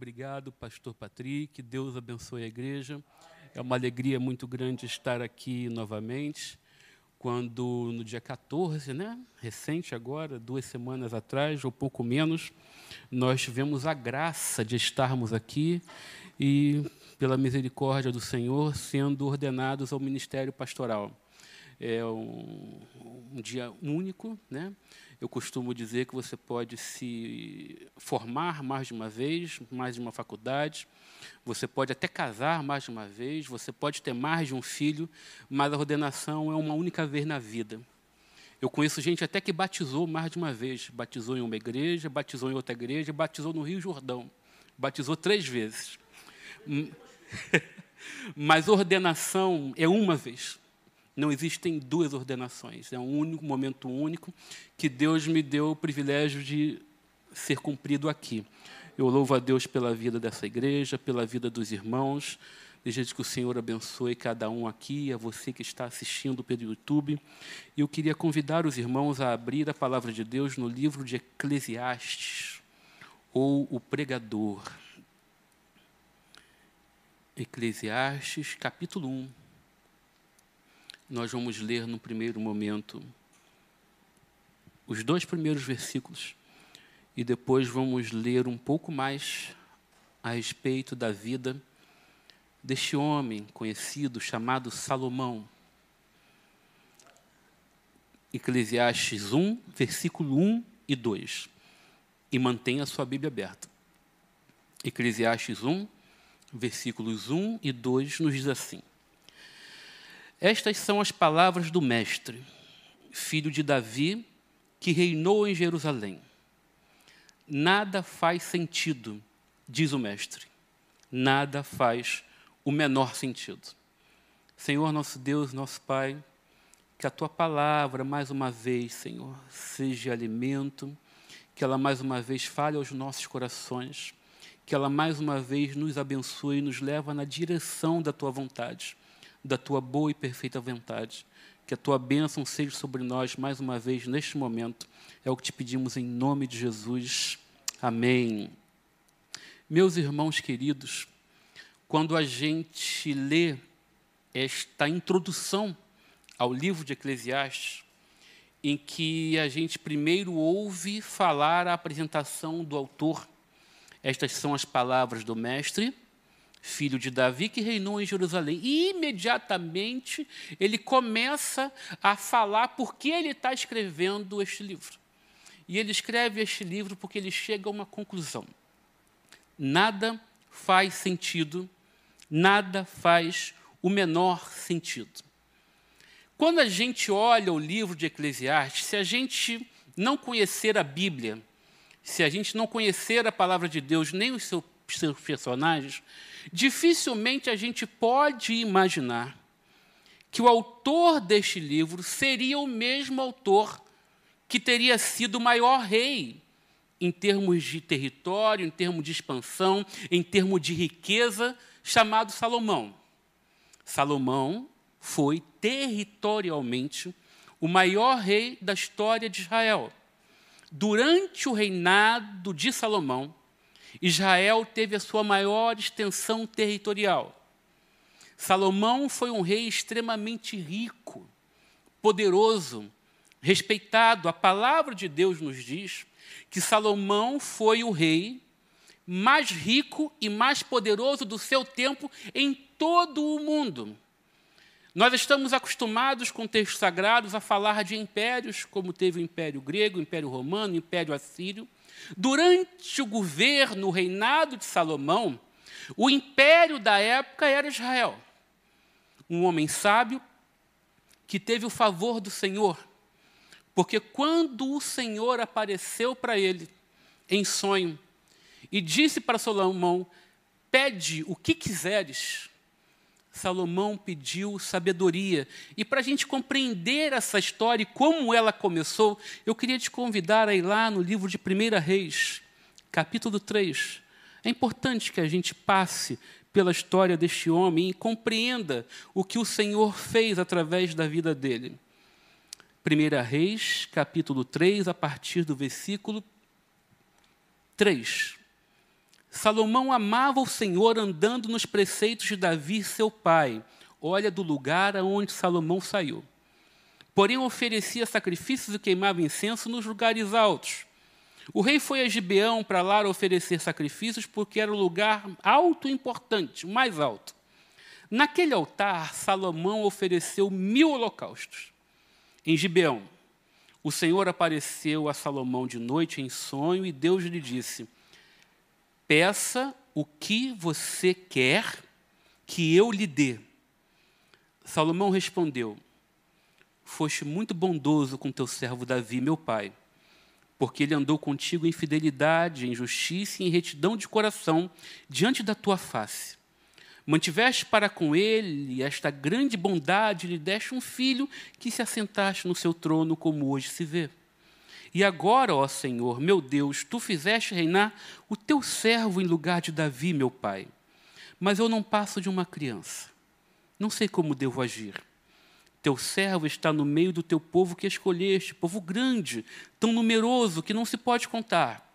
Obrigado, pastor Patrick. Deus abençoe a igreja. É uma alegria muito grande estar aqui novamente. Quando no dia 14, né, recente agora, duas semanas atrás, ou pouco menos, nós tivemos a graça de estarmos aqui e, pela misericórdia do Senhor, sendo ordenados ao ministério pastoral. É um, um dia único, né? Eu costumo dizer que você pode se formar mais de uma vez, mais de uma faculdade, você pode até casar mais de uma vez, você pode ter mais de um filho, mas a ordenação é uma única vez na vida. Eu conheço gente até que batizou mais de uma vez. Batizou em uma igreja, batizou em outra igreja, batizou no Rio Jordão. Batizou três vezes. Mas ordenação é uma vez. Não existem duas ordenações, é um único momento único que Deus me deu o privilégio de ser cumprido aqui. Eu louvo a Deus pela vida dessa igreja, pela vida dos irmãos. Desejo que o Senhor abençoe cada um aqui, a você que está assistindo pelo YouTube. E eu queria convidar os irmãos a abrir a palavra de Deus no livro de Eclesiastes, ou o pregador. Eclesiastes, capítulo 1 nós vamos ler no primeiro momento os dois primeiros versículos e depois vamos ler um pouco mais a respeito da vida deste homem conhecido chamado Salomão. Eclesiastes 1, versículo 1 e 2. E mantenha a sua Bíblia aberta. Eclesiastes 1, versículos 1 e 2 nos diz assim: estas são as palavras do Mestre, filho de Davi, que reinou em Jerusalém. Nada faz sentido, diz o Mestre. Nada faz o menor sentido. Senhor, nosso Deus, nosso Pai, que a tua palavra, mais uma vez, Senhor, seja alimento, que ela mais uma vez fale aos nossos corações, que ela mais uma vez nos abençoe e nos leva na direção da tua vontade da tua boa e perfeita vontade. Que a tua bênção seja sobre nós mais uma vez neste momento. É o que te pedimos em nome de Jesus. Amém. Meus irmãos queridos, quando a gente lê esta introdução ao livro de Eclesiastes, em que a gente primeiro ouve falar a apresentação do autor. Estas são as palavras do mestre, filho de Davi, que reinou em Jerusalém. E imediatamente ele começa a falar por que ele está escrevendo este livro. E ele escreve este livro porque ele chega a uma conclusão. Nada faz sentido, nada faz o menor sentido. Quando a gente olha o livro de Eclesiastes, se a gente não conhecer a Bíblia, se a gente não conhecer a palavra de Deus, nem os seus personagens, dificilmente a gente pode imaginar que o autor deste livro seria o mesmo autor que teria sido o maior rei em termos de território, em termos de expansão, em termos de riqueza, chamado Salomão. Salomão foi territorialmente o maior rei da história de Israel. Durante o reinado de Salomão, Israel teve a sua maior extensão territorial. Salomão foi um rei extremamente rico, poderoso, respeitado. A palavra de Deus nos diz que Salomão foi o rei mais rico e mais poderoso do seu tempo em todo o mundo. Nós estamos acostumados com textos sagrados a falar de impérios, como teve o Império Grego, o Império Romano, o Império Assírio. Durante o governo, o reinado de Salomão, o império da época era Israel. Um homem sábio que teve o favor do Senhor, porque quando o Senhor apareceu para ele em sonho e disse para Salomão: Pede o que quiseres, Salomão pediu sabedoria. E para a gente compreender essa história e como ela começou, eu queria te convidar a ir lá no livro de 1 Reis, capítulo 3. É importante que a gente passe pela história deste homem e compreenda o que o Senhor fez através da vida dele. 1 Reis, capítulo 3, a partir do versículo 3. Salomão amava o Senhor andando nos preceitos de Davi, seu pai. Olha do lugar aonde Salomão saiu. Porém, oferecia sacrifícios e queimava incenso nos lugares altos. O rei foi a Gibeão para lá oferecer sacrifícios porque era o lugar alto e importante, o mais alto. Naquele altar, Salomão ofereceu mil holocaustos. Em Gibeão, o Senhor apareceu a Salomão de noite em sonho e Deus lhe disse: Peça o que você quer que eu lhe dê. Salomão respondeu: Foste muito bondoso com teu servo Davi, meu pai, porque ele andou contigo em fidelidade, em justiça e em retidão de coração diante da tua face. Mantiveste para com ele esta grande bondade, lhe deste um filho que se assentaste no seu trono, como hoje se vê. E agora, ó Senhor, meu Deus, tu fizeste reinar o teu servo em lugar de Davi, meu pai. Mas eu não passo de uma criança. Não sei como devo agir. Teu servo está no meio do teu povo que escolheste, povo grande, tão numeroso que não se pode contar.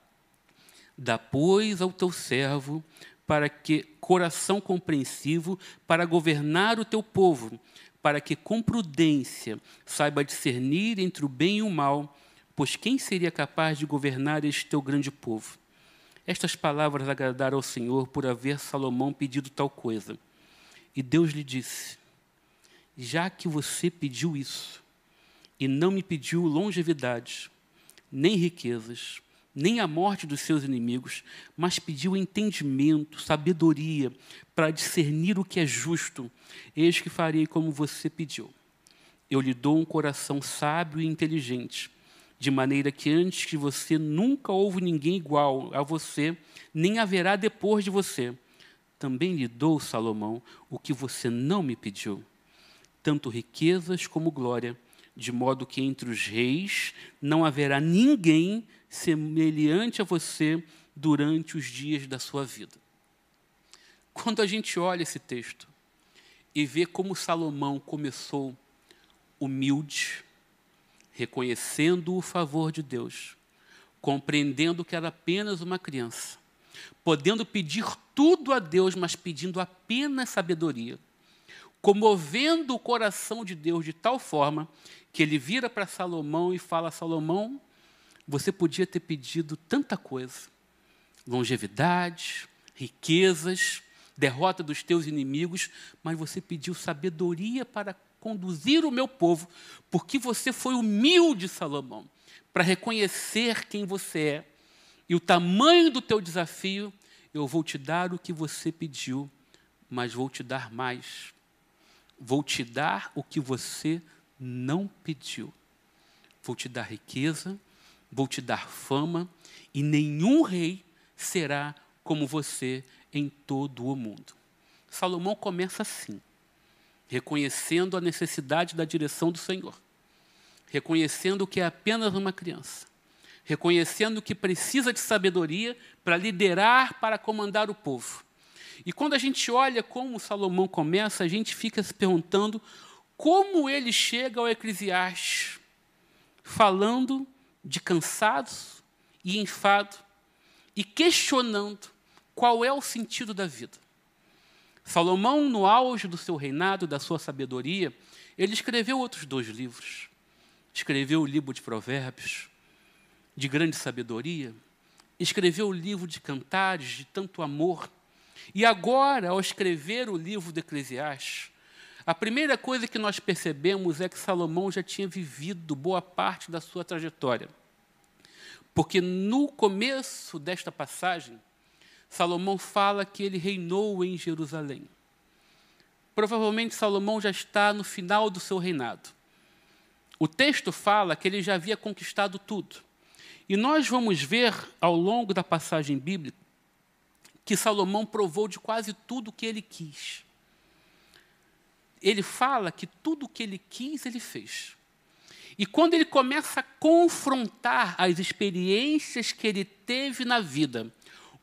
Dá, pois, ao teu servo para que coração compreensivo para governar o teu povo, para que com prudência saiba discernir entre o bem e o mal, pois quem seria capaz de governar este teu grande povo? Estas palavras agradaram ao Senhor por haver Salomão pedido tal coisa. E Deus lhe disse: Já que você pediu isso, e não me pediu longevidade, nem riquezas, nem a morte dos seus inimigos, mas pediu entendimento, sabedoria, para discernir o que é justo. Eis que farei como você pediu. Eu lhe dou um coração sábio e inteligente, de maneira que antes que você nunca houve ninguém igual a você, nem haverá depois de você. Também lhe dou, Salomão, o que você não me pediu, tanto riquezas como glória, de modo que entre os reis não haverá ninguém semelhante a você durante os dias da sua vida. Quando a gente olha esse texto e vê como Salomão começou humilde, reconhecendo o favor de Deus, compreendendo que era apenas uma criança, podendo pedir tudo a Deus, mas pedindo apenas sabedoria, comovendo o coração de Deus de tal forma que ele vira para Salomão e fala: Salomão, você podia ter pedido tanta coisa: longevidade, riquezas, derrota dos teus inimigos, mas você pediu sabedoria para conduzir o meu povo, porque você foi humilde, Salomão, para reconhecer quem você é e o tamanho do teu desafio. Eu vou te dar o que você pediu, mas vou te dar mais. Vou te dar o que você não pediu. Vou te dar riqueza, vou te dar fama, e nenhum rei será como você em todo o mundo. Salomão começa assim, reconhecendo a necessidade da direção do Senhor, reconhecendo que é apenas uma criança, reconhecendo que precisa de sabedoria para liderar, para comandar o povo. E quando a gente olha como Salomão começa, a gente fica se perguntando como ele chega ao Eclesiastes, falando de cansados e enfado e questionando qual é o sentido da vida. Salomão, no auge do seu reinado, da sua sabedoria, ele escreveu outros dois livros. Escreveu o livro de Provérbios, de grande sabedoria, escreveu o livro de Cantares, de tanto amor. E agora, ao escrever o livro de Eclesiastes, a primeira coisa que nós percebemos é que Salomão já tinha vivido boa parte da sua trajetória. Porque no começo desta passagem, Salomão fala que ele reinou em Jerusalém. Provavelmente Salomão já está no final do seu reinado. O texto fala que ele já havia conquistado tudo. E nós vamos ver ao longo da passagem bíblica que Salomão provou de quase tudo o que ele quis ele fala que tudo o que ele quis, ele fez. E quando ele começa a confrontar as experiências que ele teve na vida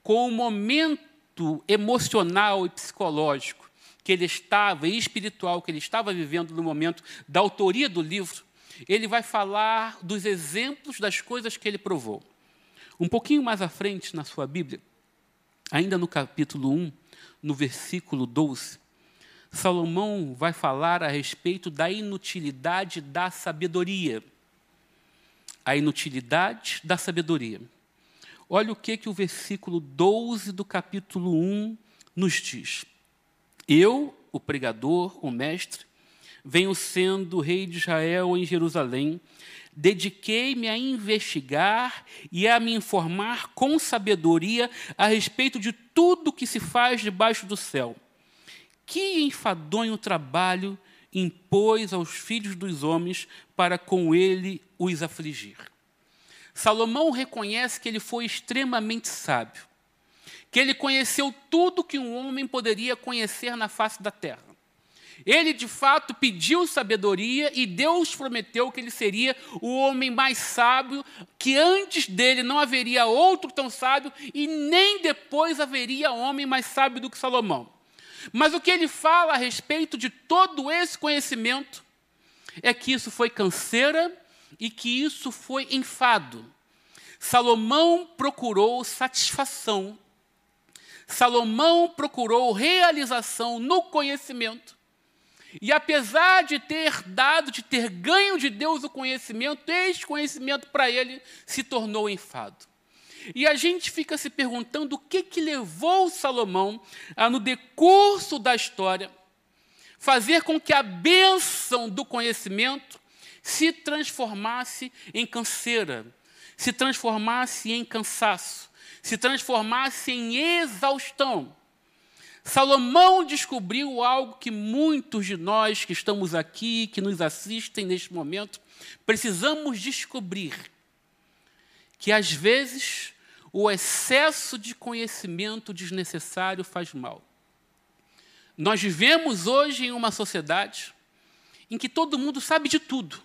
com o momento emocional e psicológico que ele estava, e espiritual que ele estava vivendo no momento da autoria do livro, ele vai falar dos exemplos das coisas que ele provou. Um pouquinho mais à frente na sua Bíblia, ainda no capítulo 1, no versículo 12, Salomão vai falar a respeito da inutilidade da sabedoria. A inutilidade da sabedoria. Olha o que, que o versículo 12 do capítulo 1 nos diz. Eu, o pregador, o mestre, venho sendo rei de Israel em Jerusalém, dediquei-me a investigar e a me informar com sabedoria a respeito de tudo que se faz debaixo do céu. Que enfadonho trabalho impôs aos filhos dos homens para com ele os afligir. Salomão reconhece que ele foi extremamente sábio, que ele conheceu tudo que um homem poderia conhecer na face da terra. Ele, de fato, pediu sabedoria e Deus prometeu que ele seria o homem mais sábio, que antes dele não haveria outro tão sábio e nem depois haveria homem mais sábio do que Salomão. Mas o que ele fala a respeito de todo esse conhecimento é que isso foi canseira e que isso foi enfado. Salomão procurou satisfação. Salomão procurou realização no conhecimento. E apesar de ter dado, de ter ganho de Deus o conhecimento, este conhecimento para ele se tornou enfado. E a gente fica se perguntando o que, que levou Salomão a, no decurso da história, fazer com que a bênção do conhecimento se transformasse em canseira, se transformasse em cansaço, se transformasse em exaustão. Salomão descobriu algo que muitos de nós que estamos aqui, que nos assistem neste momento, precisamos descobrir. Que às vezes o excesso de conhecimento desnecessário faz mal. Nós vivemos hoje em uma sociedade em que todo mundo sabe de tudo.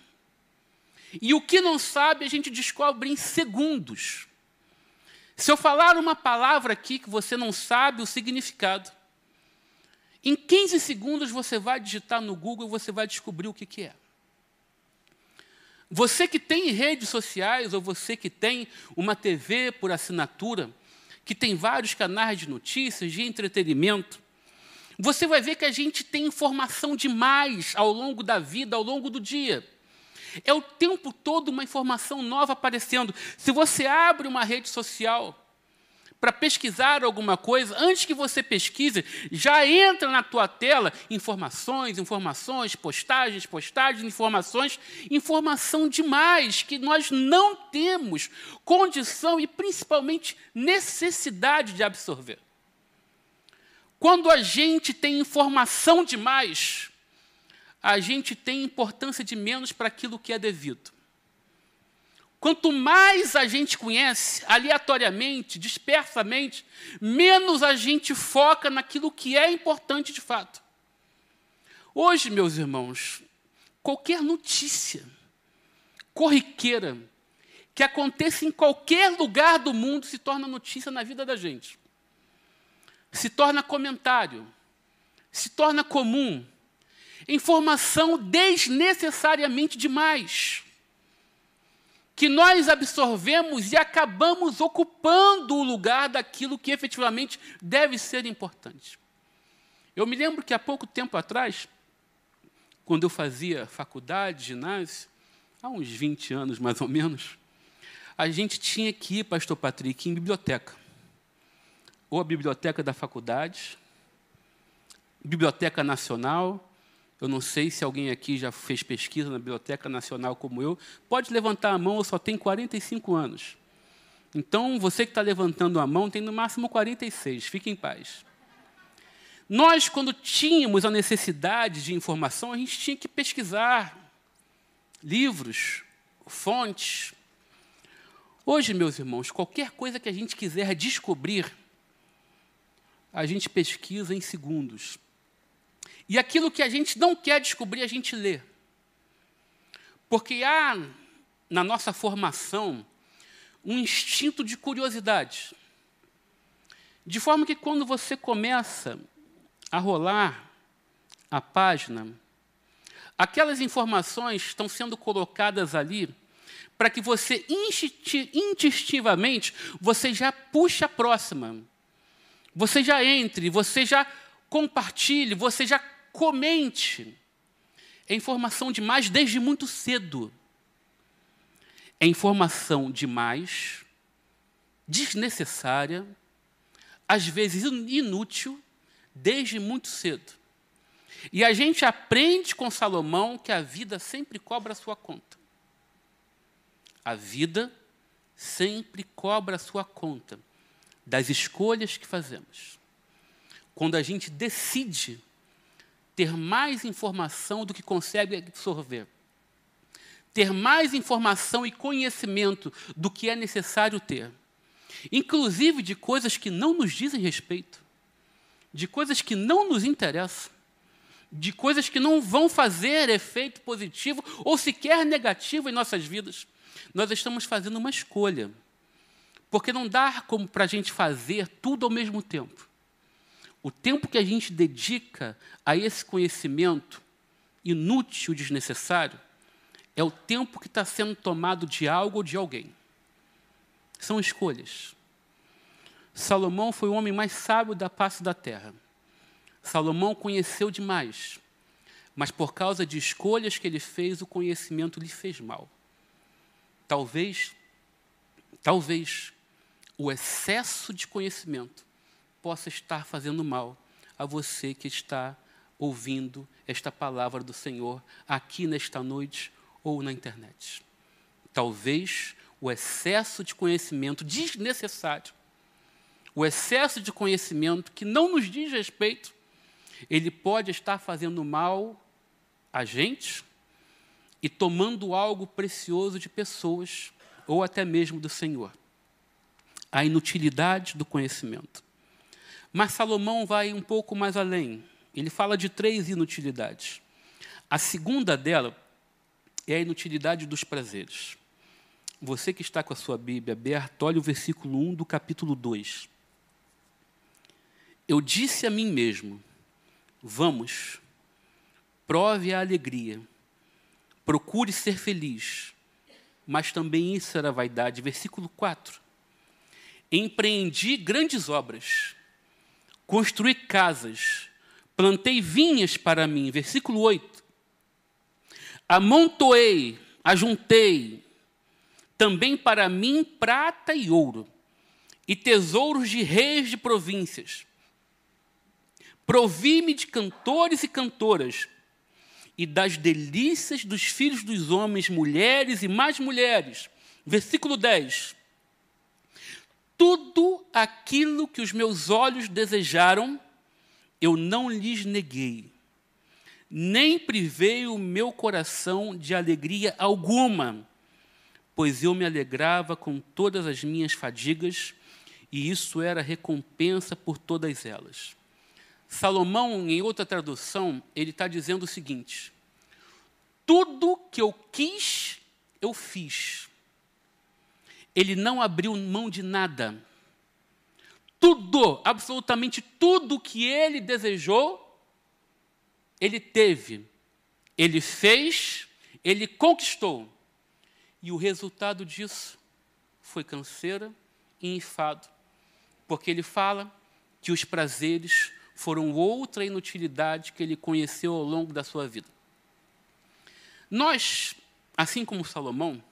E o que não sabe a gente descobre em segundos. Se eu falar uma palavra aqui que você não sabe o significado, em 15 segundos você vai digitar no Google e você vai descobrir o que, que é. Você que tem redes sociais ou você que tem uma TV por assinatura, que tem vários canais de notícias, de entretenimento, você vai ver que a gente tem informação demais ao longo da vida, ao longo do dia. É o tempo todo uma informação nova aparecendo. Se você abre uma rede social, para pesquisar alguma coisa, antes que você pesquise, já entra na tua tela informações, informações, postagens, postagens, informações, informação demais que nós não temos condição e principalmente necessidade de absorver. Quando a gente tem informação demais, a gente tem importância de menos para aquilo que é devido. Quanto mais a gente conhece, aleatoriamente, dispersamente, menos a gente foca naquilo que é importante de fato. Hoje, meus irmãos, qualquer notícia corriqueira que aconteça em qualquer lugar do mundo se torna notícia na vida da gente. Se torna comentário, se torna comum, informação desnecessariamente demais que nós absorvemos e acabamos ocupando o lugar daquilo que efetivamente deve ser importante. Eu me lembro que há pouco tempo atrás, quando eu fazia faculdade, ginásio, há uns 20 anos mais ou menos, a gente tinha que ir, pastor Patrick, em biblioteca. Ou a biblioteca da faculdade, biblioteca nacional, eu não sei se alguém aqui já fez pesquisa na Biblioteca Nacional como eu. Pode levantar a mão, eu só tenho 45 anos. Então, você que está levantando a mão tem no máximo 46. Fique em paz. Nós, quando tínhamos a necessidade de informação, a gente tinha que pesquisar livros, fontes. Hoje, meus irmãos, qualquer coisa que a gente quiser descobrir, a gente pesquisa em segundos. E aquilo que a gente não quer descobrir, a gente lê. Porque há na nossa formação um instinto de curiosidade. De forma que quando você começa a rolar a página, aquelas informações estão sendo colocadas ali para que você instintivamente você já puxe a próxima. você já entre, você já compartilhe, você já comente. É informação demais desde muito cedo. É informação demais, desnecessária, às vezes inútil, desde muito cedo. E a gente aprende com Salomão que a vida sempre cobra a sua conta. A vida sempre cobra a sua conta das escolhas que fazemos. Quando a gente decide ter mais informação do que consegue absorver, ter mais informação e conhecimento do que é necessário ter, inclusive de coisas que não nos dizem respeito, de coisas que não nos interessam, de coisas que não vão fazer efeito positivo ou sequer negativo em nossas vidas. Nós estamos fazendo uma escolha. Porque não dá como para a gente fazer tudo ao mesmo tempo. O tempo que a gente dedica a esse conhecimento inútil, desnecessário, é o tempo que está sendo tomado de algo ou de alguém. São escolhas. Salomão foi o homem mais sábio da face da terra. Salomão conheceu demais, mas por causa de escolhas que ele fez, o conhecimento lhe fez mal. Talvez, talvez o excesso de conhecimento possa estar fazendo mal a você que está ouvindo esta palavra do Senhor aqui nesta noite ou na internet. Talvez o excesso de conhecimento desnecessário, o excesso de conhecimento que não nos diz respeito, ele pode estar fazendo mal a gente e tomando algo precioso de pessoas ou até mesmo do Senhor a inutilidade do conhecimento. Mas Salomão vai um pouco mais além. Ele fala de três inutilidades. A segunda dela é a inutilidade dos prazeres. Você que está com a sua Bíblia aberta, olha o versículo 1 do capítulo 2. Eu disse a mim mesmo: Vamos, prove a alegria, procure ser feliz, mas também isso era vaidade. Versículo 4 empreendi grandes obras, construí casas, plantei vinhas para mim. Versículo 8. Amontoei, ajuntei também para mim prata e ouro, e tesouros de reis de províncias. Provi-me de cantores e cantoras, e das delícias dos filhos dos homens, mulheres e mais mulheres. Versículo 10 tudo aquilo que os meus olhos desejaram, eu não lhes neguei, nem privei o meu coração de alegria alguma, pois eu me alegrava com todas as minhas fadigas, e isso era recompensa por todas elas. Salomão, em outra tradução, ele está dizendo o seguinte: tudo que eu quis, eu fiz ele não abriu mão de nada. Tudo, absolutamente tudo que ele desejou, ele teve, ele fez, ele conquistou. E o resultado disso foi canseira e enfado, porque ele fala que os prazeres foram outra inutilidade que ele conheceu ao longo da sua vida. Nós, assim como Salomão,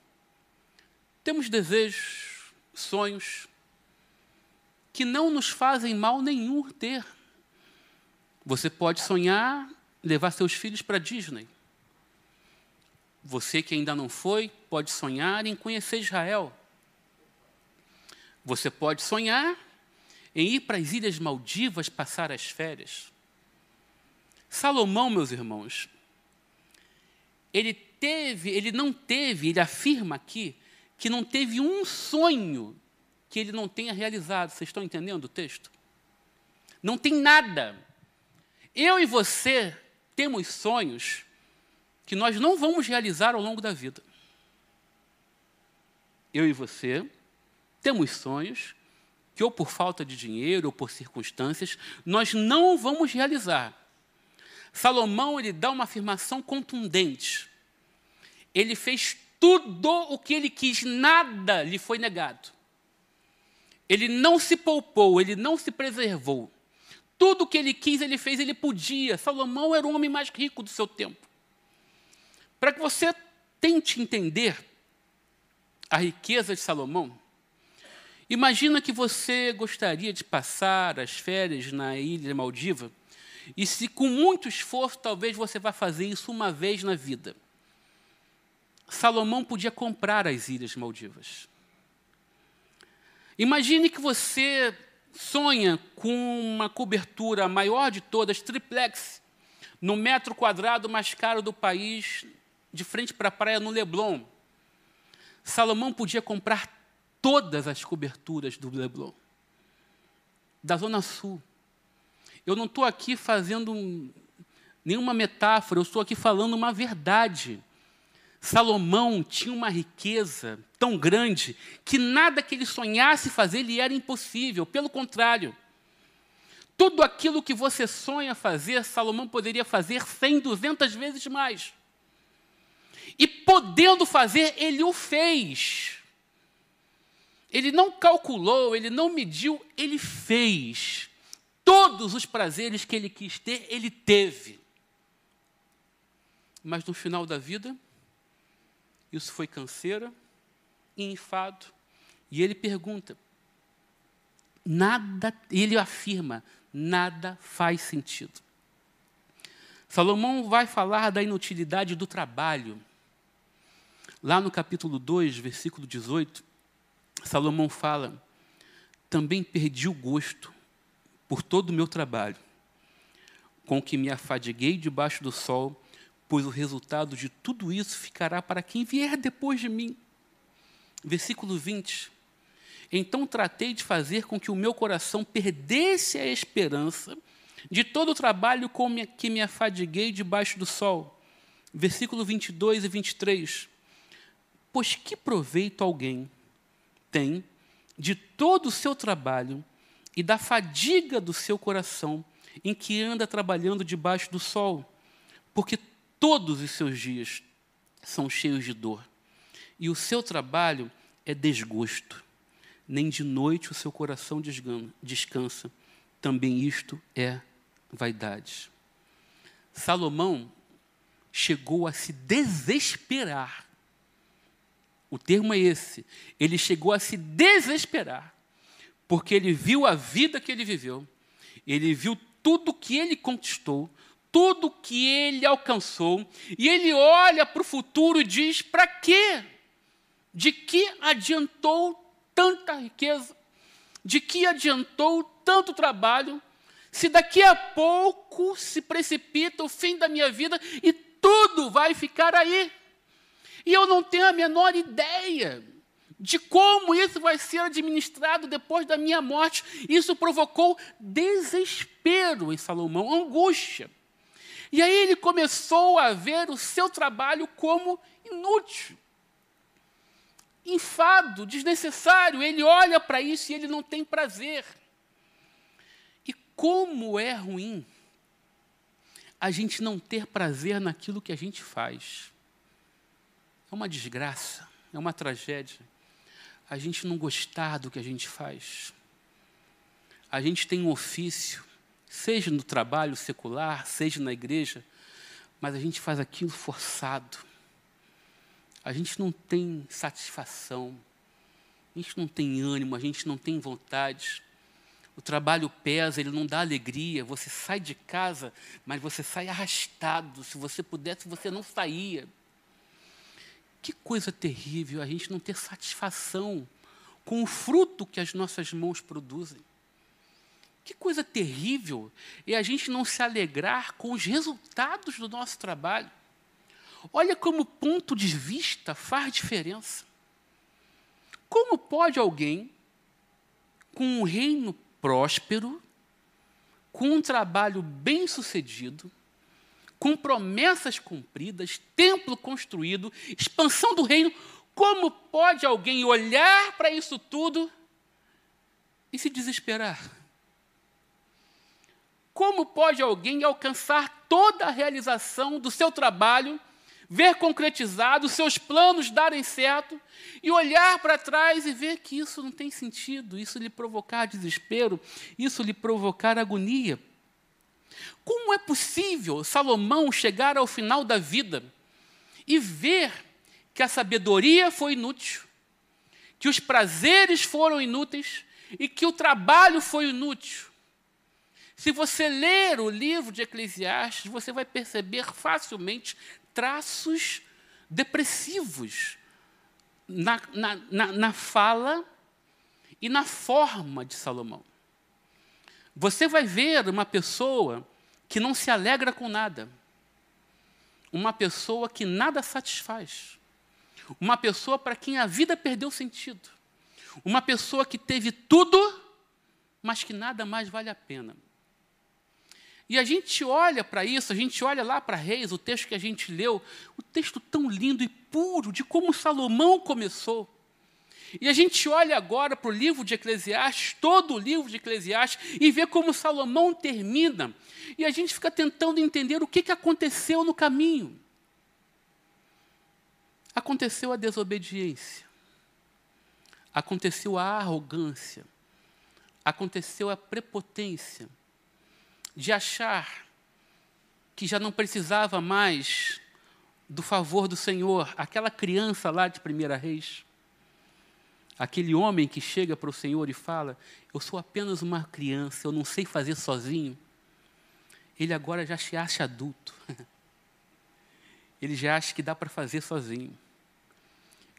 temos desejos, sonhos, que não nos fazem mal nenhum ter. Você pode sonhar levar seus filhos para Disney. Você que ainda não foi, pode sonhar em conhecer Israel. Você pode sonhar em ir para as Ilhas Maldivas passar as férias. Salomão, meus irmãos, ele teve, ele não teve, ele afirma aqui, que não teve um sonho que ele não tenha realizado. Vocês estão entendendo o texto? Não tem nada. Eu e você temos sonhos que nós não vamos realizar ao longo da vida. Eu e você temos sonhos que, ou por falta de dinheiro, ou por circunstâncias, nós não vamos realizar. Salomão ele dá uma afirmação contundente. Ele fez tudo o que ele quis, nada lhe foi negado. Ele não se poupou, ele não se preservou. Tudo o que ele quis, ele fez, ele podia. Salomão era o homem mais rico do seu tempo. Para que você tente entender a riqueza de Salomão, imagina que você gostaria de passar as férias na ilha Maldiva, e se com muito esforço, talvez você vá fazer isso uma vez na vida. Salomão podia comprar as ilhas Maldivas. Imagine que você sonha com uma cobertura maior de todas, triplex, no metro quadrado mais caro do país, de frente para a praia no Leblon. Salomão podia comprar todas as coberturas do Leblon, da Zona Sul. Eu não estou aqui fazendo nenhuma metáfora, eu estou aqui falando uma verdade. Salomão tinha uma riqueza tão grande que nada que ele sonhasse fazer lhe era impossível, pelo contrário. Tudo aquilo que você sonha fazer, Salomão poderia fazer 100, 200 vezes mais. E podendo fazer, ele o fez. Ele não calculou, ele não mediu, ele fez. Todos os prazeres que ele quis ter, ele teve. Mas no final da vida, isso foi canseira e enfado. E ele pergunta: nada, ele afirma, nada faz sentido. Salomão vai falar da inutilidade do trabalho. Lá no capítulo 2, versículo 18, Salomão fala: Também perdi o gosto por todo o meu trabalho, com que me afadiguei debaixo do sol pois o resultado de tudo isso ficará para quem vier depois de mim. Versículo 20. Então tratei de fazer com que o meu coração perdesse a esperança de todo o trabalho com que me afadiguei debaixo do sol. Versículo 22 e 23. Pois que proveito alguém tem de todo o seu trabalho e da fadiga do seu coração em que anda trabalhando debaixo do sol? Porque Todos os seus dias são cheios de dor, e o seu trabalho é desgosto. Nem de noite o seu coração descansa. Também isto é vaidade. Salomão chegou a se desesperar. O termo é esse. Ele chegou a se desesperar, porque ele viu a vida que ele viveu, ele viu tudo que ele conquistou, tudo que ele alcançou, e ele olha para o futuro e diz: para quê? De que adiantou tanta riqueza? De que adiantou tanto trabalho? Se daqui a pouco se precipita o fim da minha vida e tudo vai ficar aí. E eu não tenho a menor ideia de como isso vai ser administrado depois da minha morte. Isso provocou desespero em Salomão, angústia. E aí ele começou a ver o seu trabalho como inútil, enfado, desnecessário. Ele olha para isso e ele não tem prazer. E como é ruim a gente não ter prazer naquilo que a gente faz. É uma desgraça, é uma tragédia. A gente não gostar do que a gente faz. A gente tem um ofício, seja no trabalho secular, seja na igreja, mas a gente faz aquilo forçado. A gente não tem satisfação, a gente não tem ânimo, a gente não tem vontade. O trabalho pesa, ele não dá alegria. Você sai de casa, mas você sai arrastado. Se você pudesse, você não saía. Que coisa terrível a gente não ter satisfação com o fruto que as nossas mãos produzem. Que coisa terrível é a gente não se alegrar com os resultados do nosso trabalho. Olha como o ponto de vista faz diferença. Como pode alguém com um reino próspero, com um trabalho bem sucedido, com promessas cumpridas, templo construído, expansão do reino, como pode alguém olhar para isso tudo e se desesperar? Como pode alguém alcançar toda a realização do seu trabalho, ver concretizado, seus planos darem certo, e olhar para trás e ver que isso não tem sentido, isso lhe provocar desespero, isso lhe provocar agonia. Como é possível Salomão chegar ao final da vida e ver que a sabedoria foi inútil, que os prazeres foram inúteis e que o trabalho foi inútil? Se você ler o livro de Eclesiastes, você vai perceber facilmente traços depressivos na, na, na, na fala e na forma de Salomão. Você vai ver uma pessoa que não se alegra com nada, uma pessoa que nada satisfaz, uma pessoa para quem a vida perdeu sentido, uma pessoa que teve tudo, mas que nada mais vale a pena. E a gente olha para isso, a gente olha lá para Reis, o texto que a gente leu, o texto tão lindo e puro de como Salomão começou. E a gente olha agora para o livro de Eclesiastes, todo o livro de Eclesiastes, e vê como Salomão termina. E a gente fica tentando entender o que, que aconteceu no caminho. Aconteceu a desobediência, aconteceu a arrogância, aconteceu a prepotência, de achar que já não precisava mais do favor do Senhor, aquela criança lá de Primeira Reis, aquele homem que chega para o Senhor e fala: Eu sou apenas uma criança, eu não sei fazer sozinho. Ele agora já se acha adulto. Ele já acha que dá para fazer sozinho.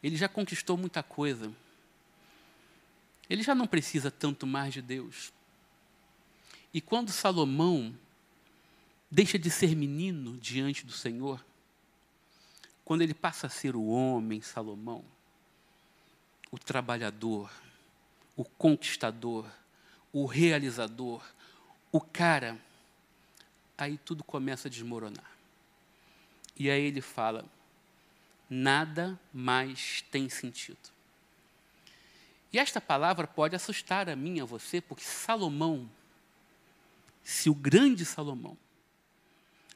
Ele já conquistou muita coisa. Ele já não precisa tanto mais de Deus. E quando Salomão deixa de ser menino diante do Senhor, quando ele passa a ser o homem Salomão, o trabalhador, o conquistador, o realizador, o cara, aí tudo começa a desmoronar. E aí ele fala: nada mais tem sentido. E esta palavra pode assustar a mim a você, porque Salomão se o grande Salomão,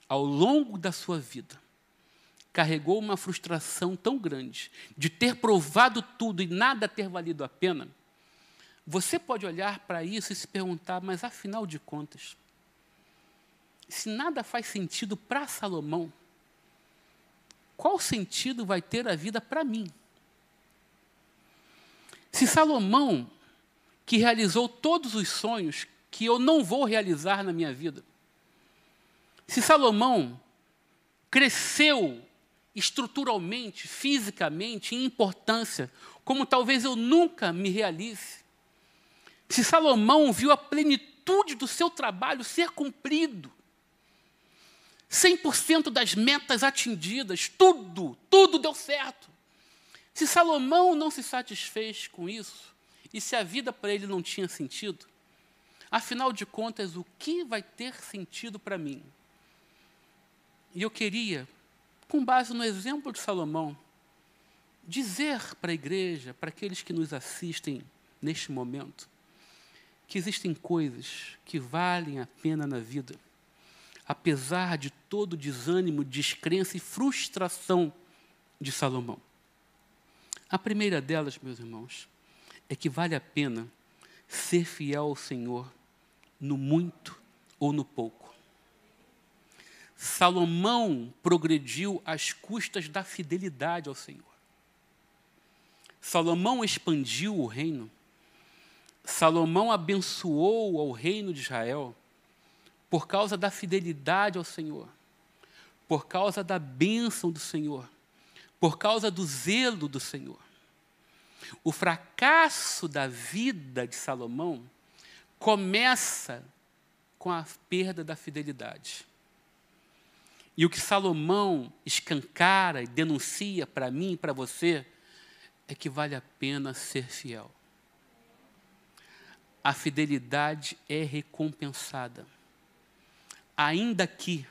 ao longo da sua vida, carregou uma frustração tão grande de ter provado tudo e nada ter valido a pena, você pode olhar para isso e se perguntar, mas afinal de contas, se nada faz sentido para Salomão, qual sentido vai ter a vida para mim? Se Salomão, que realizou todos os sonhos que eu não vou realizar na minha vida. Se Salomão cresceu estruturalmente, fisicamente, em importância, como talvez eu nunca me realize, se Salomão viu a plenitude do seu trabalho ser cumprido, 100% das metas atingidas, tudo, tudo deu certo. Se Salomão não se satisfez com isso, e se a vida para ele não tinha sentido, Afinal de contas, o que vai ter sentido para mim? E eu queria, com base no exemplo de Salomão, dizer para a igreja, para aqueles que nos assistem neste momento, que existem coisas que valem a pena na vida, apesar de todo o desânimo, descrença e frustração de Salomão. A primeira delas, meus irmãos, é que vale a pena ser fiel ao Senhor no muito ou no pouco. Salomão progrediu às custas da fidelidade ao Senhor. Salomão expandiu o reino. Salomão abençoou ao reino de Israel por causa da fidelidade ao Senhor, por causa da bênção do Senhor, por causa do zelo do Senhor. O fracasso da vida de Salomão começa com a perda da fidelidade. E o que Salomão escancara e denuncia para mim e para você é que vale a pena ser fiel. A fidelidade é recompensada. Ainda que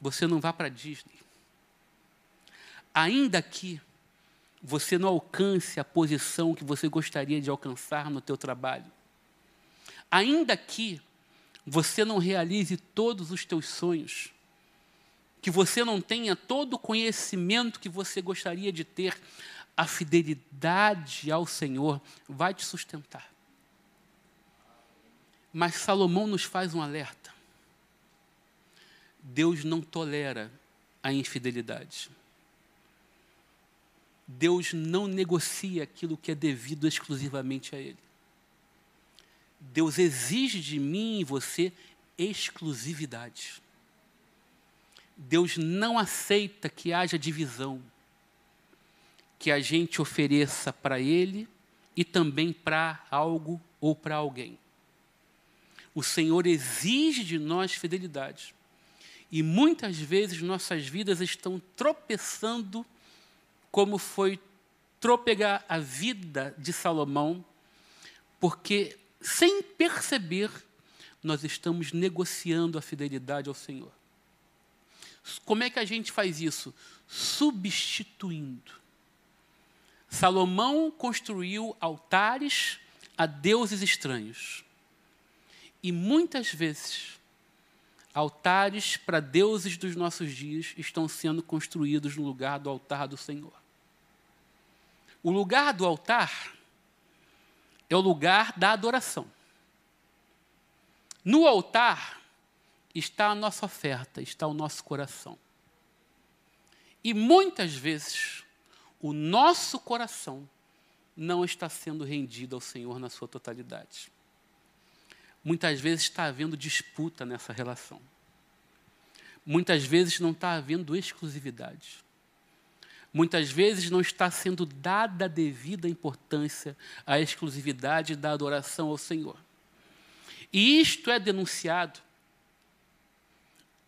você não vá para Disney, ainda que você não alcance a posição que você gostaria de alcançar no teu trabalho, Ainda que você não realize todos os teus sonhos, que você não tenha todo o conhecimento que você gostaria de ter, a fidelidade ao Senhor vai te sustentar. Mas Salomão nos faz um alerta. Deus não tolera a infidelidade. Deus não negocia aquilo que é devido exclusivamente a Ele. Deus exige de mim e você exclusividade. Deus não aceita que haja divisão, que a gente ofereça para Ele e também para algo ou para alguém. O Senhor exige de nós fidelidade. E muitas vezes nossas vidas estão tropeçando, como foi tropegar a vida de Salomão, porque, sem perceber, nós estamos negociando a fidelidade ao Senhor. Como é que a gente faz isso? Substituindo. Salomão construiu altares a deuses estranhos. E muitas vezes, altares para deuses dos nossos dias estão sendo construídos no lugar do altar do Senhor. O lugar do altar é o lugar da adoração. No altar está a nossa oferta, está o nosso coração. E muitas vezes o nosso coração não está sendo rendido ao Senhor na sua totalidade. Muitas vezes está havendo disputa nessa relação. Muitas vezes não está havendo exclusividade. Muitas vezes não está sendo dada a devida importância à exclusividade da adoração ao Senhor. E isto é denunciado.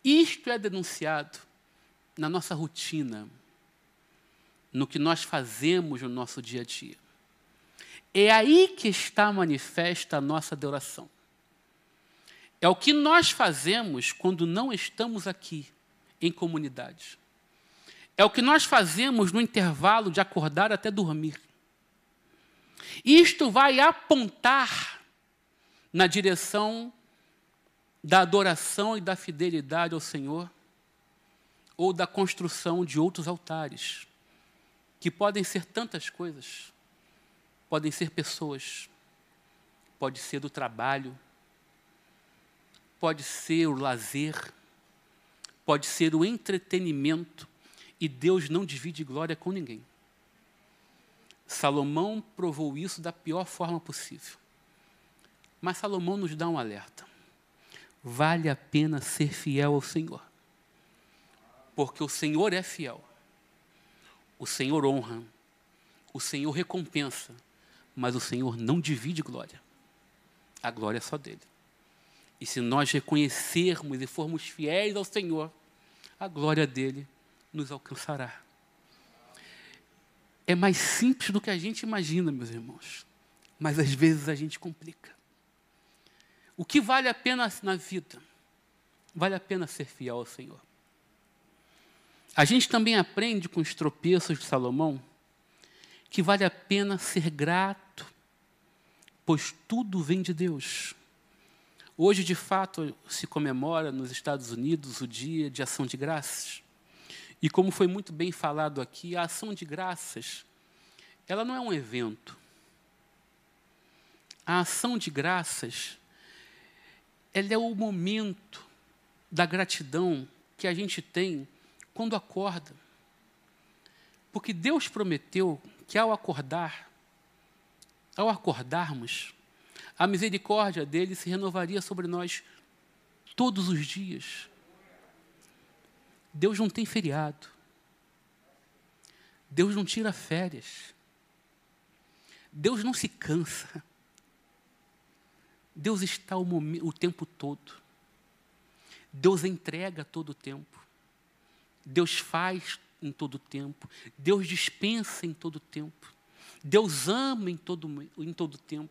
Isto é denunciado na nossa rotina, no que nós fazemos no nosso dia a dia. É aí que está manifesta a nossa adoração. É o que nós fazemos quando não estamos aqui em comunidade. É o que nós fazemos no intervalo de acordar até dormir. Isto vai apontar na direção da adoração e da fidelidade ao Senhor, ou da construção de outros altares, que podem ser tantas coisas. Podem ser pessoas, pode ser do trabalho, pode ser o lazer, pode ser o entretenimento, e Deus não divide glória com ninguém. Salomão provou isso da pior forma possível. Mas Salomão nos dá um alerta. Vale a pena ser fiel ao Senhor. Porque o Senhor é fiel. O Senhor honra. O Senhor recompensa. Mas o Senhor não divide glória. A glória é só dele. E se nós reconhecermos e formos fiéis ao Senhor, a glória dele nos alcançará. É mais simples do que a gente imagina, meus irmãos. Mas às vezes a gente complica. O que vale a pena na vida? Vale a pena ser fiel ao Senhor. A gente também aprende com os tropeços de Salomão que vale a pena ser grato, pois tudo vem de Deus. Hoje, de fato, se comemora nos Estados Unidos o Dia de Ação de Graças. E como foi muito bem falado aqui, a ação de graças, ela não é um evento. A ação de graças, ela é o momento da gratidão que a gente tem quando acorda. Porque Deus prometeu que ao acordar, ao acordarmos, a misericórdia dele se renovaria sobre nós todos os dias. Deus não tem feriado. Deus não tira férias. Deus não se cansa. Deus está o, o tempo todo. Deus entrega todo o tempo. Deus faz em todo o tempo. Deus dispensa em todo o tempo. Deus ama em todo, em todo tempo.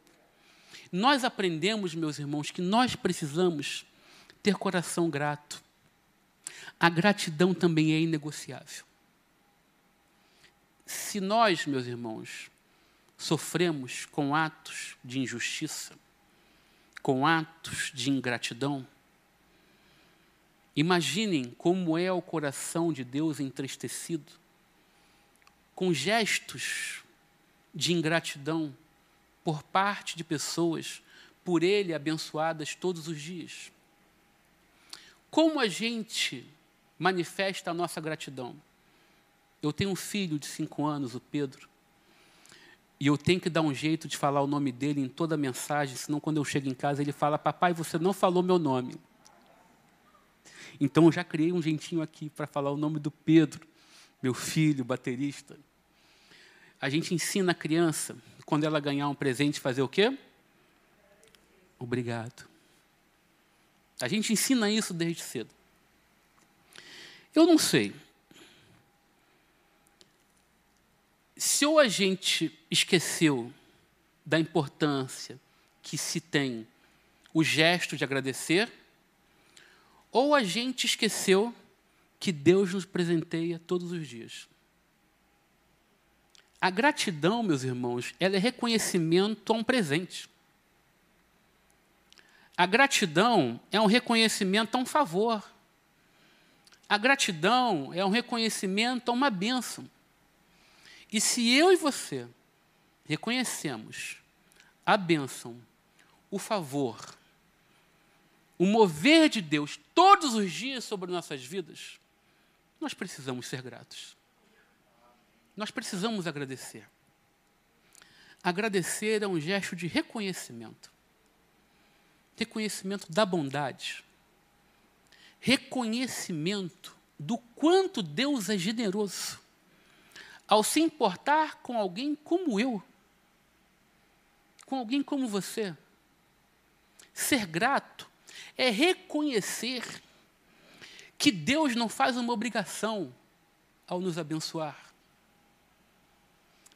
Nós aprendemos, meus irmãos, que nós precisamos ter coração grato. A gratidão também é inegociável. Se nós, meus irmãos, sofremos com atos de injustiça, com atos de ingratidão, Imaginem como é o coração de Deus entristecido, com gestos de ingratidão por parte de pessoas por Ele abençoadas todos os dias. Como a gente manifesta a nossa gratidão? Eu tenho um filho de cinco anos, o Pedro, e eu tenho que dar um jeito de falar o nome dele em toda a mensagem, senão quando eu chego em casa ele fala: Papai, você não falou meu nome. Então eu já criei um jeitinho aqui para falar o nome do Pedro, meu filho, baterista. A gente ensina a criança, quando ela ganhar um presente, fazer o quê? Obrigado. A gente ensina isso desde cedo. Eu não sei se ou a gente esqueceu da importância que se tem o gesto de agradecer, ou a gente esqueceu que Deus nos presenteia todos os dias. A gratidão, meus irmãos, ela é reconhecimento a um presente. A gratidão é um reconhecimento a um favor. A gratidão é um reconhecimento a uma bênção. E se eu e você reconhecemos a bênção, o favor, o mover de Deus todos os dias sobre nossas vidas, nós precisamos ser gratos. Nós precisamos agradecer. Agradecer é um gesto de reconhecimento. Reconhecimento da bondade. Reconhecimento do quanto Deus é generoso ao se importar com alguém como eu, com alguém como você. Ser grato é reconhecer que Deus não faz uma obrigação ao nos abençoar.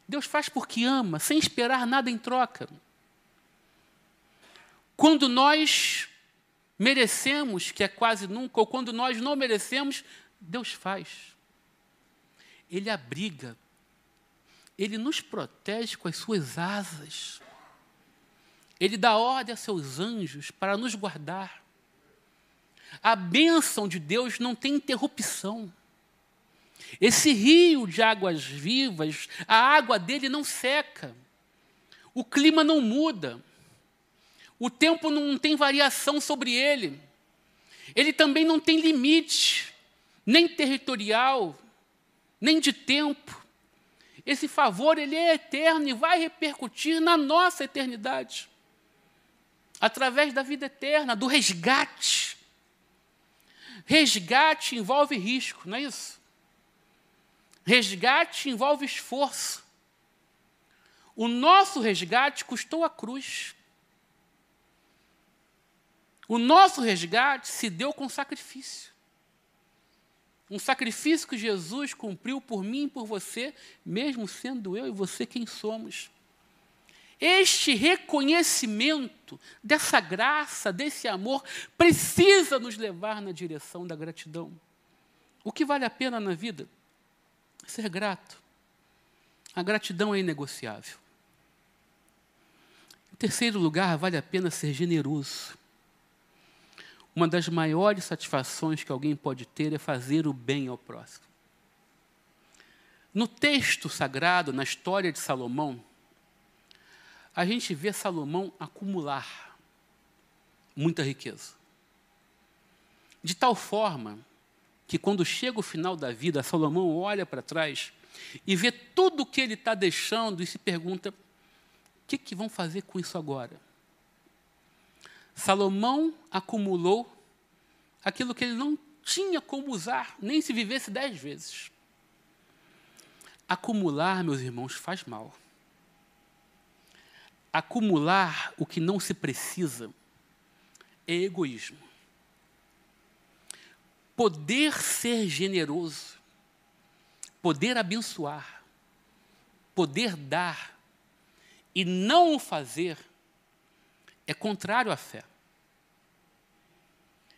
Deus faz porque ama, sem esperar nada em troca. Quando nós merecemos, que é quase nunca, ou quando nós não merecemos, Deus faz. Ele abriga ele nos protege com as suas asas. Ele dá ordem a seus anjos para nos guardar. A bênção de Deus não tem interrupção. Esse rio de águas vivas, a água dele não seca. O clima não muda. O tempo não tem variação sobre ele. Ele também não tem limite, nem territorial, nem de tempo. Esse favor ele é eterno e vai repercutir na nossa eternidade. Através da vida eterna, do resgate. Resgate envolve risco, não é isso? Resgate envolve esforço. O nosso resgate custou a cruz. O nosso resgate se deu com sacrifício. Um sacrifício que Jesus cumpriu por mim e por você, mesmo sendo eu e você quem somos. Este reconhecimento dessa graça, desse amor, precisa nos levar na direção da gratidão. O que vale a pena na vida? Ser grato. A gratidão é inegociável. Em terceiro lugar, vale a pena ser generoso. Uma das maiores satisfações que alguém pode ter é fazer o bem ao próximo. No texto sagrado, na história de Salomão, a gente vê Salomão acumular muita riqueza. De tal forma que, quando chega o final da vida, Salomão olha para trás e vê tudo o que ele está deixando e se pergunta: o que, que vão fazer com isso agora? Salomão acumulou aquilo que ele não tinha como usar, nem se vivesse dez vezes. Acumular, meus irmãos, faz mal. Acumular o que não se precisa é egoísmo. Poder ser generoso, poder abençoar, poder dar e não o fazer é contrário à fé.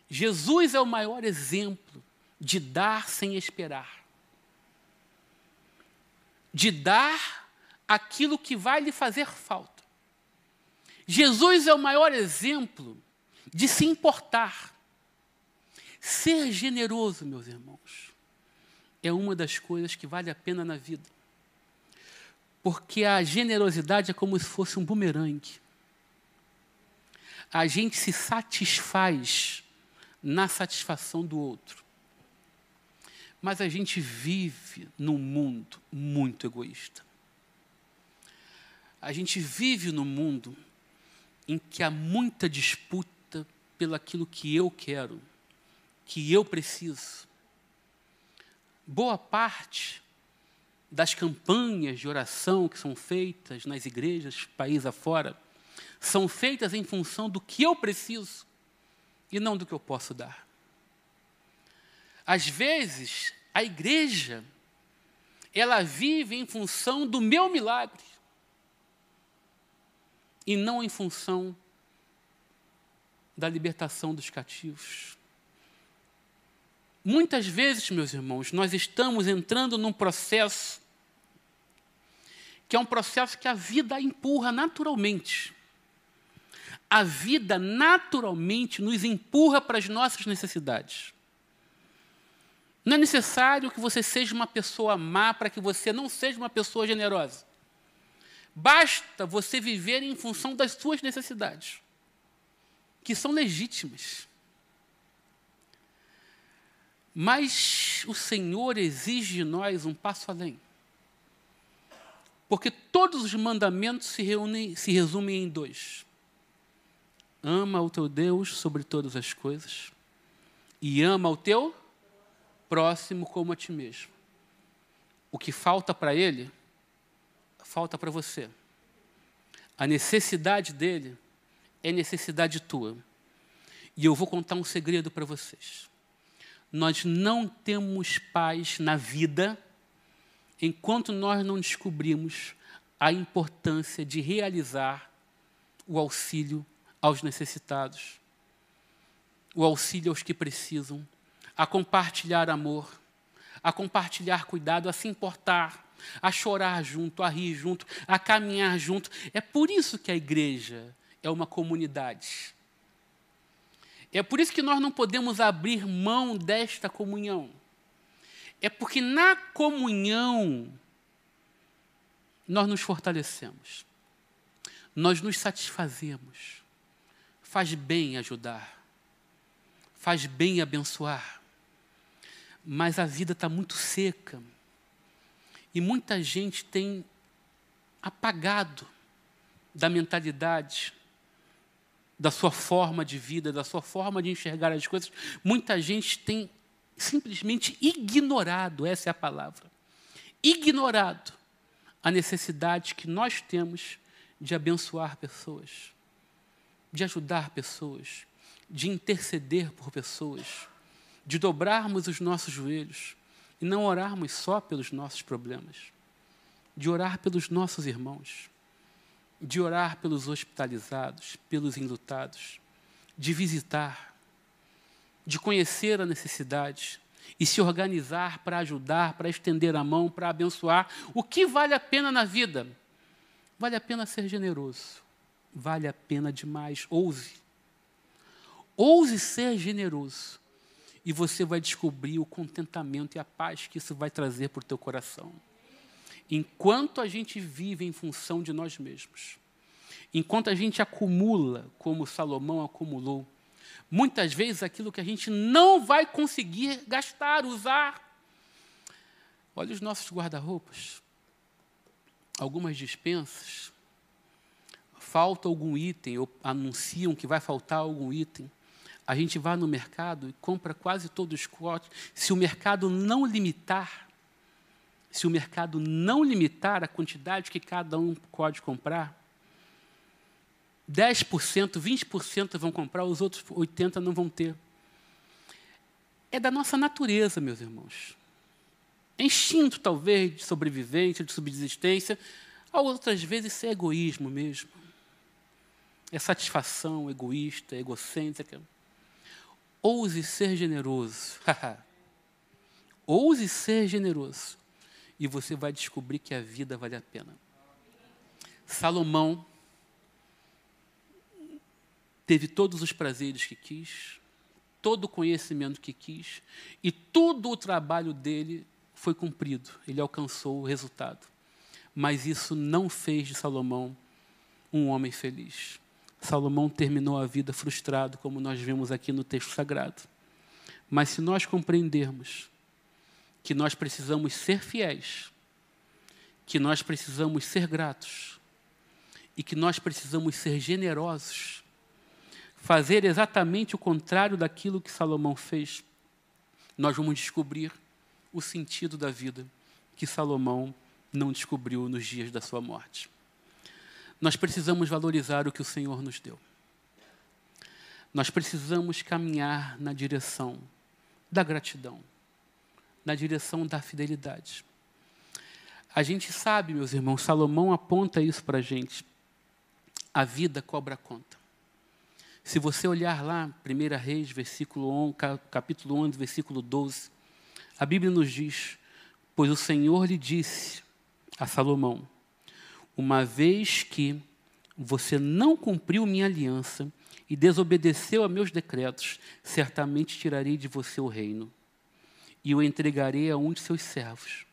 Jesus é o maior exemplo de dar sem esperar. De dar aquilo que vai lhe fazer falta. Jesus é o maior exemplo de se importar, Ser generoso, meus irmãos, é uma das coisas que vale a pena na vida. Porque a generosidade é como se fosse um bumerangue. A gente se satisfaz na satisfação do outro. Mas a gente vive num mundo muito egoísta. A gente vive num mundo em que há muita disputa pelo aquilo que eu quero, que eu preciso. Boa parte das campanhas de oração que são feitas nas igrejas, país afora, são feitas em função do que eu preciso e não do que eu posso dar. Às vezes, a igreja, ela vive em função do meu milagre e não em função da libertação dos cativos. Muitas vezes, meus irmãos, nós estamos entrando num processo que é um processo que a vida empurra naturalmente. A vida naturalmente nos empurra para as nossas necessidades. Não é necessário que você seja uma pessoa má para que você não seja uma pessoa generosa. Basta você viver em função das suas necessidades, que são legítimas. Mas o Senhor exige de nós um passo além. Porque todos os mandamentos se, reúnem, se resumem em dois: ama o teu Deus sobre todas as coisas, e ama o teu próximo como a ti mesmo. O que falta para ele falta para você. A necessidade dele é necessidade tua. E eu vou contar um segredo para vocês. Nós não temos paz na vida enquanto nós não descobrimos a importância de realizar o auxílio aos necessitados, o auxílio aos que precisam, a compartilhar amor, a compartilhar cuidado, a se importar a chorar junto, a rir junto, a caminhar junto. É por isso que a igreja é uma comunidade. É por isso que nós não podemos abrir mão desta comunhão. É porque na comunhão nós nos fortalecemos, nós nos satisfazemos. Faz bem ajudar, faz bem abençoar, mas a vida está muito seca e muita gente tem apagado da mentalidade, da sua forma de vida, da sua forma de enxergar as coisas. Muita gente tem simplesmente ignorado essa é a palavra ignorado a necessidade que nós temos de abençoar pessoas, de ajudar pessoas, de interceder por pessoas, de dobrarmos os nossos joelhos e não orarmos só pelos nossos problemas, de orar pelos nossos irmãos, de orar pelos hospitalizados, pelos enlutados, de visitar, de conhecer a necessidade e se organizar para ajudar, para estender a mão, para abençoar. O que vale a pena na vida? Vale a pena ser generoso. Vale a pena demais. Ouse. Ouse ser generoso e você vai descobrir o contentamento e a paz que isso vai trazer para o teu coração. Enquanto a gente vive em função de nós mesmos, enquanto a gente acumula, como Salomão acumulou, muitas vezes aquilo que a gente não vai conseguir gastar, usar. Olha os nossos guarda-roupas, algumas dispensas, falta algum item, ou anunciam que vai faltar algum item a gente vai no mercado e compra quase todos os cortes. Se o mercado não limitar, se o mercado não limitar a quantidade que cada um pode comprar, 10%, 20% vão comprar, os outros 80% não vão ter. É da nossa natureza, meus irmãos. É instinto, talvez, de sobrevivência, de subsistência. Outras vezes, isso é egoísmo mesmo. É satisfação egoísta, egocêntrica. Ouse ser generoso. Ouse ser generoso. E você vai descobrir que a vida vale a pena. Salomão teve todos os prazeres que quis, todo o conhecimento que quis, e todo o trabalho dele foi cumprido, ele alcançou o resultado. Mas isso não fez de Salomão um homem feliz. Salomão terminou a vida frustrado, como nós vemos aqui no texto sagrado. Mas se nós compreendermos que nós precisamos ser fiéis, que nós precisamos ser gratos e que nós precisamos ser generosos, fazer exatamente o contrário daquilo que Salomão fez, nós vamos descobrir o sentido da vida que Salomão não descobriu nos dias da sua morte. Nós precisamos valorizar o que o Senhor nos deu. Nós precisamos caminhar na direção da gratidão, na direção da fidelidade. A gente sabe, meus irmãos, Salomão aponta isso para a gente. A vida cobra conta. Se você olhar lá, 1 Reis, versículo 11, capítulo 11, versículo 12, a Bíblia nos diz: Pois o Senhor lhe disse a Salomão: Uma vez que você não cumpriu minha aliança e desobedeceu a meus decretos, certamente tirarei de você o reino e o entregarei a um de seus servos.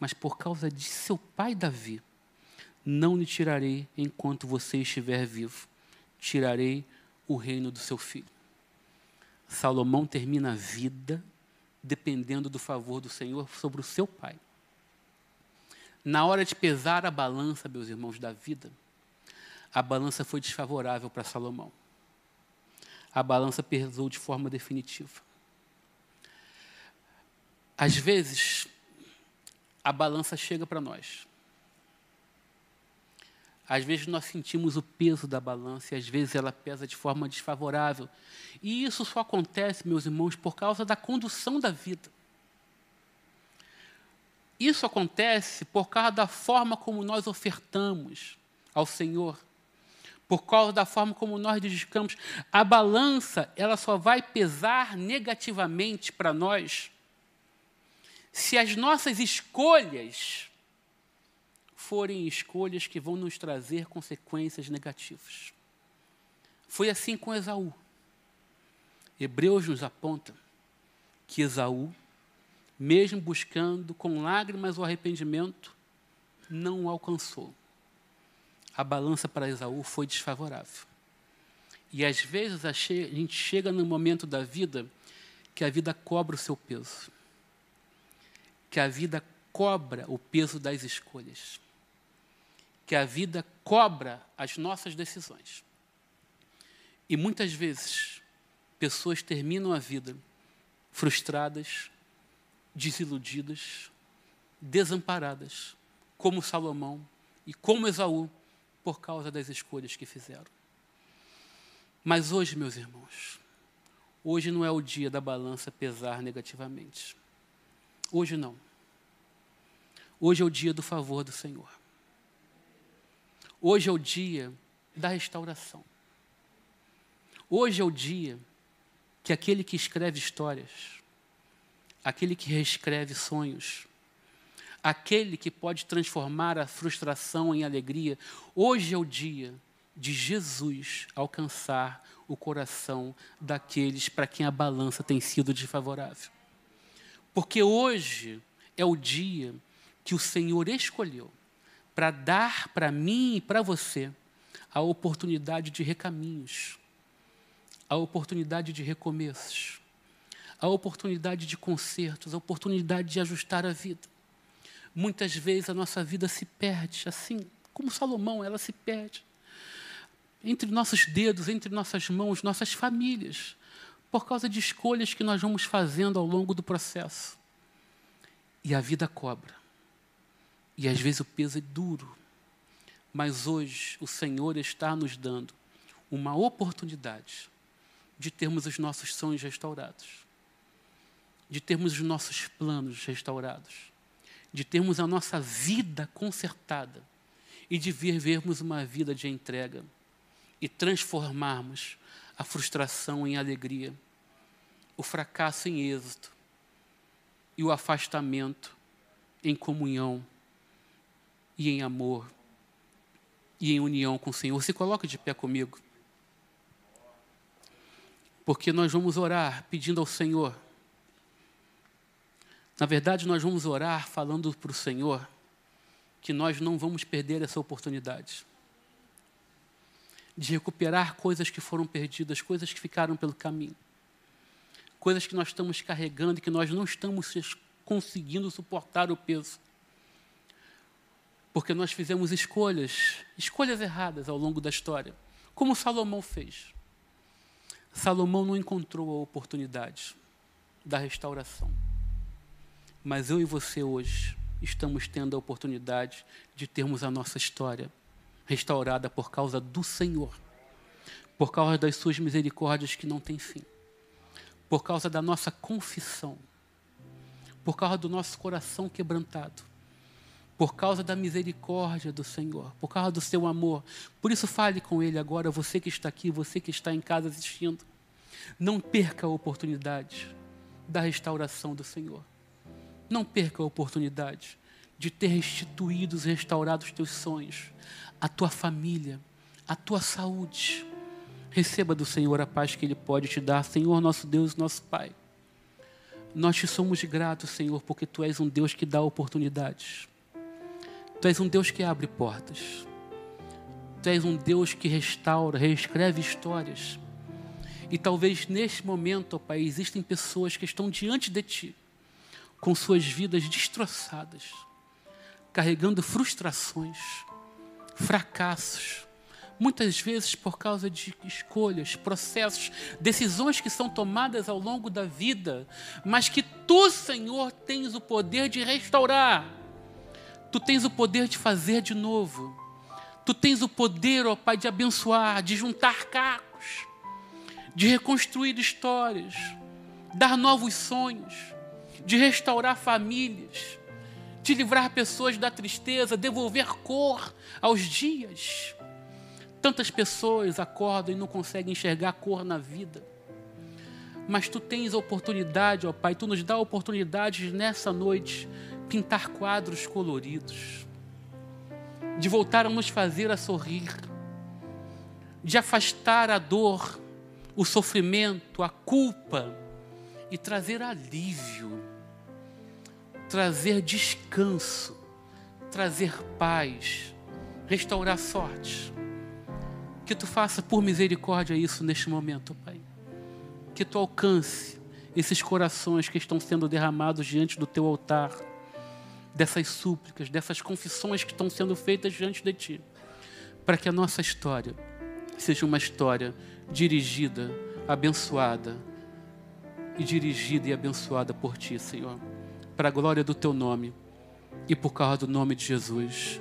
Mas por causa de seu pai Davi, não lhe tirarei enquanto você estiver vivo. Tirarei o reino do seu filho. Salomão termina a vida dependendo do favor do Senhor sobre o seu pai. Na hora de pesar a balança, meus irmãos, da vida, a balança foi desfavorável para Salomão. A balança pesou de forma definitiva. Às vezes, a balança chega para nós. Às vezes nós sentimos o peso da balança e às vezes ela pesa de forma desfavorável. E isso só acontece, meus irmãos, por causa da condução da vida. Isso acontece por causa da forma como nós ofertamos ao Senhor, por causa da forma como nós dedicamos. A balança, ela só vai pesar negativamente para nós se as nossas escolhas forem escolhas que vão nos trazer consequências negativas. Foi assim com Esaú. Hebreus nos aponta que Esaú, mesmo buscando com lágrimas o arrependimento, não o alcançou. A balança para Esaú foi desfavorável. E às vezes a gente chega num momento da vida que a vida cobra o seu peso. Que a vida cobra o peso das escolhas que a vida cobra as nossas decisões. E muitas vezes, pessoas terminam a vida frustradas, desiludidas, desamparadas, como Salomão e como Esaú, por causa das escolhas que fizeram. Mas hoje, meus irmãos, hoje não é o dia da balança pesar negativamente. Hoje não. Hoje é o dia do favor do Senhor. Hoje é o dia da restauração. Hoje é o dia que aquele que escreve histórias, aquele que reescreve sonhos, aquele que pode transformar a frustração em alegria, hoje é o dia de Jesus alcançar o coração daqueles para quem a balança tem sido desfavorável. Porque hoje é o dia que o Senhor escolheu para dar para mim e para você a oportunidade de recaminhos, a oportunidade de recomeços, a oportunidade de consertos, a oportunidade de ajustar a vida. Muitas vezes a nossa vida se perde, assim como Salomão, ela se perde entre nossos dedos, entre nossas mãos, nossas famílias, por causa de escolhas que nós vamos fazendo ao longo do processo. E a vida cobra. E às vezes o peso é duro. Mas hoje o Senhor está nos dando uma oportunidade de termos os nossos sonhos restaurados, de termos os nossos planos restaurados, de termos a nossa vida consertada e de vivermos uma vida de entrega e transformarmos a frustração em alegria, o fracasso em êxito e o afastamento em comunhão e em amor e em união com o Senhor. Se coloque de pé comigo. Porque nós vamos orar pedindo ao Senhor. Na verdade, nós vamos orar falando para o Senhor que nós não vamos perder essa oportunidade de recuperar coisas que foram perdidas, coisas que ficaram pelo caminho, coisas que nós estamos carregando e que nós não estamos conseguindo suportar o peso. Porque nós fizemos escolhas, escolhas erradas ao longo da história, como Salomão fez. Salomão não encontrou a oportunidade da restauração. Mas eu e você hoje estamos tendo a oportunidade de termos a nossa história restaurada por causa do Senhor, por causa das suas misericórdias que não têm fim, por causa da nossa confissão, por causa do nosso coração quebrantado, por causa da misericórdia do Senhor, por causa do seu amor. Por isso, fale com Ele agora, você que está aqui, você que está em casa assistindo. Não perca a oportunidade da restauração do Senhor. Não perca a oportunidade de ter restituído, restaurado os teus sonhos, a tua família, a tua saúde. Receba do Senhor a paz que Ele pode te dar, Senhor nosso Deus, nosso Pai. Nós te somos gratos, Senhor, porque Tu és um Deus que dá oportunidades. Tu és um Deus que abre portas. Tu és um Deus que restaura, reescreve histórias. E talvez neste momento, ó Pai, existem pessoas que estão diante de Ti, com suas vidas destroçadas, carregando frustrações, fracassos, muitas vezes por causa de escolhas, processos, decisões que são tomadas ao longo da vida, mas que tu, Senhor, tens o poder de restaurar. Tu tens o poder de fazer de novo. Tu tens o poder, ó Pai, de abençoar, de juntar cacos, de reconstruir histórias, dar novos sonhos, de restaurar famílias, de livrar pessoas da tristeza, devolver cor aos dias. Tantas pessoas acordam e não conseguem enxergar cor na vida. Mas tu tens a oportunidade, ó Pai, tu nos dá a oportunidade nessa noite pintar quadros coloridos, de voltar a nos fazer a sorrir, de afastar a dor, o sofrimento, a culpa e trazer alívio, trazer descanso, trazer paz, restaurar sorte. Que tu faça por misericórdia isso neste momento, Pai. Que tu alcance esses corações que estão sendo derramados diante do teu altar, dessas súplicas, dessas confissões que estão sendo feitas diante de ti, para que a nossa história seja uma história dirigida, abençoada e dirigida e abençoada por ti, Senhor, para a glória do teu nome e por causa do nome de Jesus.